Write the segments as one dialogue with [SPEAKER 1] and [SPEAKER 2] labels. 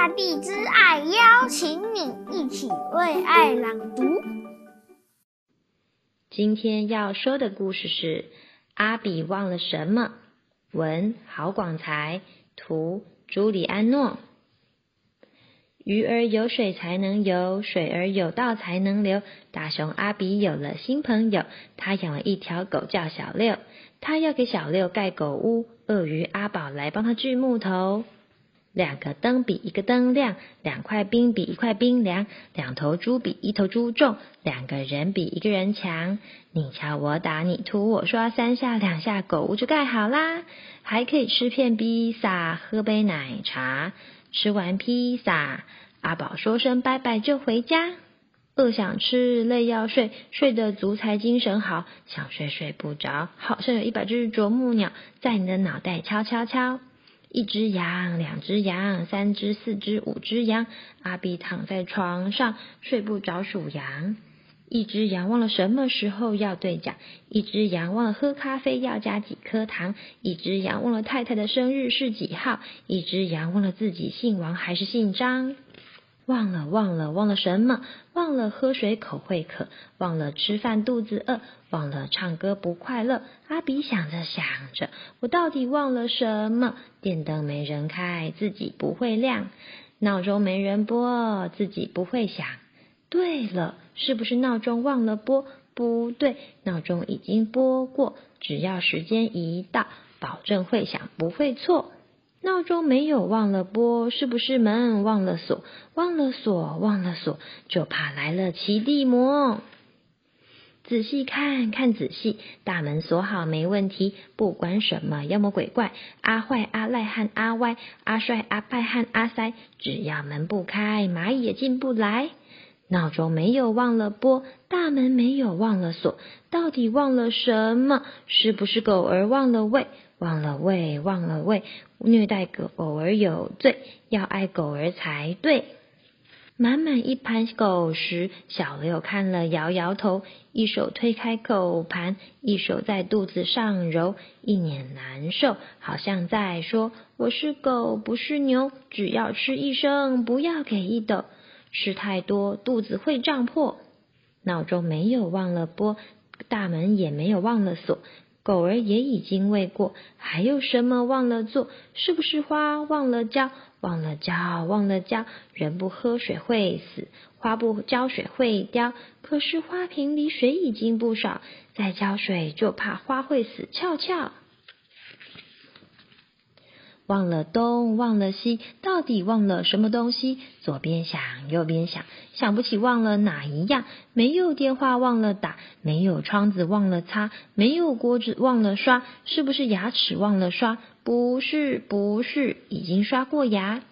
[SPEAKER 1] 大地之爱邀请你一起为爱朗读。
[SPEAKER 2] 今天要说的故事是《阿比忘了什么》，文郝广才，图朱里安诺。鱼儿有水才能游，水儿有道才能流。大熊阿比有了新朋友，他养了一条狗叫小六，他要给小六盖狗屋。鳄鱼阿宝来帮他锯木头。两个灯比一个灯亮，两块冰比一块冰凉，两头猪比一头猪重，两个人比一个人强。你敲我打你涂我刷，三下两下狗屋就盖好啦，还可以吃片披萨，喝杯奶茶。吃完披萨，阿宝说声拜拜就回家。饿想吃，累要睡，睡得足才精神好。想睡睡不着，好像有一百只啄木鸟在你的脑袋敲敲敲。一只羊，两只羊，三只四只五只羊。阿比躺在床上睡不着，数羊。一只羊忘了什么时候要兑奖，一只羊忘了喝咖啡要加几颗糖，一只羊忘了太太的生日是几号，一只羊忘了自己姓王还是姓张。忘了忘了忘了什么？忘了喝水口会渴，忘了吃饭肚子饿，忘了唱歌不快乐。阿比想着想着，我到底忘了什么？电灯没人开，自己不会亮；闹钟没人拨，自己不会响。对了，是不是闹钟忘了拨？不对，闹钟已经拨过，只要时间一到，保证会响，不会错。闹钟没有忘了拨，是不是门忘了锁？忘了锁，忘了锁，就怕来了奇地魔。仔细看看仔细，大门锁好没问题。不管什么妖魔鬼怪，阿坏阿赖和阿歪，阿帅阿派和阿塞，只要门不开，蚂蚁也进不来。闹钟没有忘了拨，大门没有忘了锁，到底忘了什么？是不是狗儿忘了喂？忘了喂，忘了喂，虐待狗儿有罪，要爱狗儿才对。满满一盘狗食，小六看了摇摇头，一手推开狗盘，一手在肚子上揉，一脸难受，好像在说：“我是狗，不是牛，只要吃一生，不要给一斗，吃太多肚子会胀破。”闹钟没有忘了拨，大门也没有忘了锁。狗儿也已经喂过，还有什么忘了做？是不是花忘了浇？忘了浇，忘了浇。人不喝水会死，花不浇水会凋。可是花瓶里水已经不少，再浇水就怕花会死翘翘。忘了东，忘了西，到底忘了什么东西？左边想，右边想，想不起忘了哪一样。没有电话忘了打，没有窗子忘了擦，没有锅子忘了刷。是不是牙齿忘了刷？不是，不是，已经刷过牙。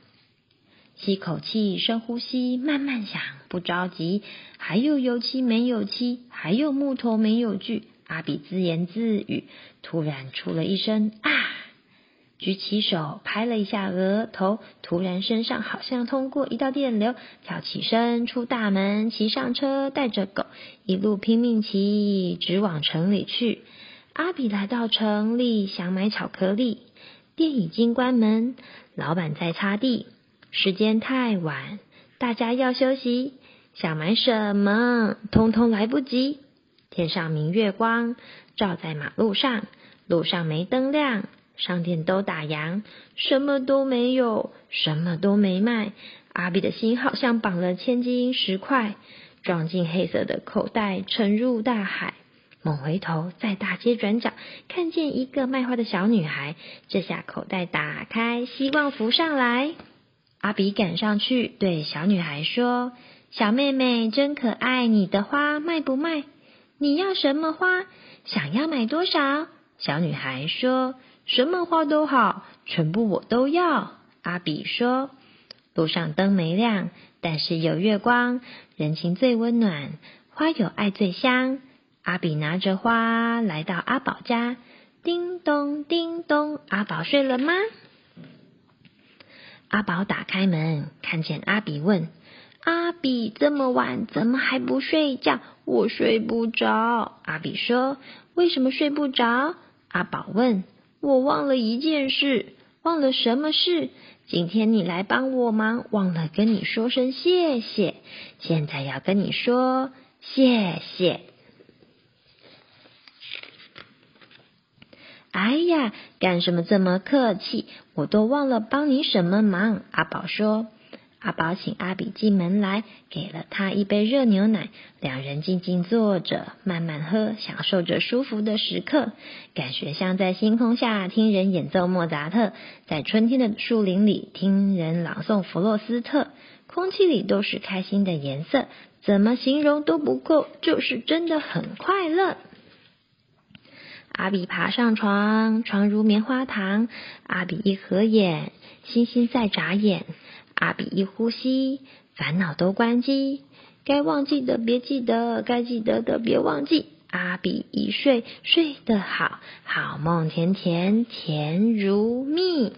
[SPEAKER 2] 吸口气，深呼吸，慢慢想，不着急。还有油漆没有漆，还有木头没有锯。阿比自言自语，突然出了一声啊！举起手拍了一下额头，突然身上好像通过一道电流，跳起身出大门，骑上车，带着狗一路拼命骑，直往城里去。阿比来到城里，想买巧克力，店已经关门，老板在擦地。时间太晚，大家要休息，想买什么，通通来不及。天上明月光，照在马路上，路上没灯亮。商店都打烊，什么都没有，什么都没卖。阿比的心好像绑了千金石块，装进黑色的口袋，沉入大海。猛回头，在大街转角看见一个卖花的小女孩。这下口袋打开，希望浮上来。阿比赶上去，对小女孩说：“小妹妹真可爱，你的花卖不卖？你要什么花？想要买多少？”小女孩说。什么花都好，全部我都要。阿比说：“路上灯没亮，但是有月光，人情最温暖，花有爱最香。”阿比拿着花来到阿宝家，叮咚叮咚，阿宝睡了吗？阿宝打开门，看见阿比问：“阿比这么晚怎么还不睡觉？我睡不着。”阿比说：“为什么睡不着？”阿宝问。我忘了一件事，忘了什么事？今天你来帮我忙，忘了跟你说声谢谢，现在要跟你说谢谢。哎呀，干什么这么客气？我都忘了帮你什么忙。阿宝说。阿宝请阿比进门来，给了他一杯热牛奶。两人静静坐着，慢慢喝，享受着舒服的时刻，感觉像在星空下听人演奏莫扎特，在春天的树林里听人朗诵弗洛斯特。空气里都是开心的颜色，怎么形容都不够，就是真的很快乐。阿比爬上床，床如棉花糖。阿比一合眼，星星在眨眼。阿比一呼吸，烦恼都关机，该忘记的别记得，该记得的别忘记。阿比一睡，睡得好，好梦甜甜，甜如蜜。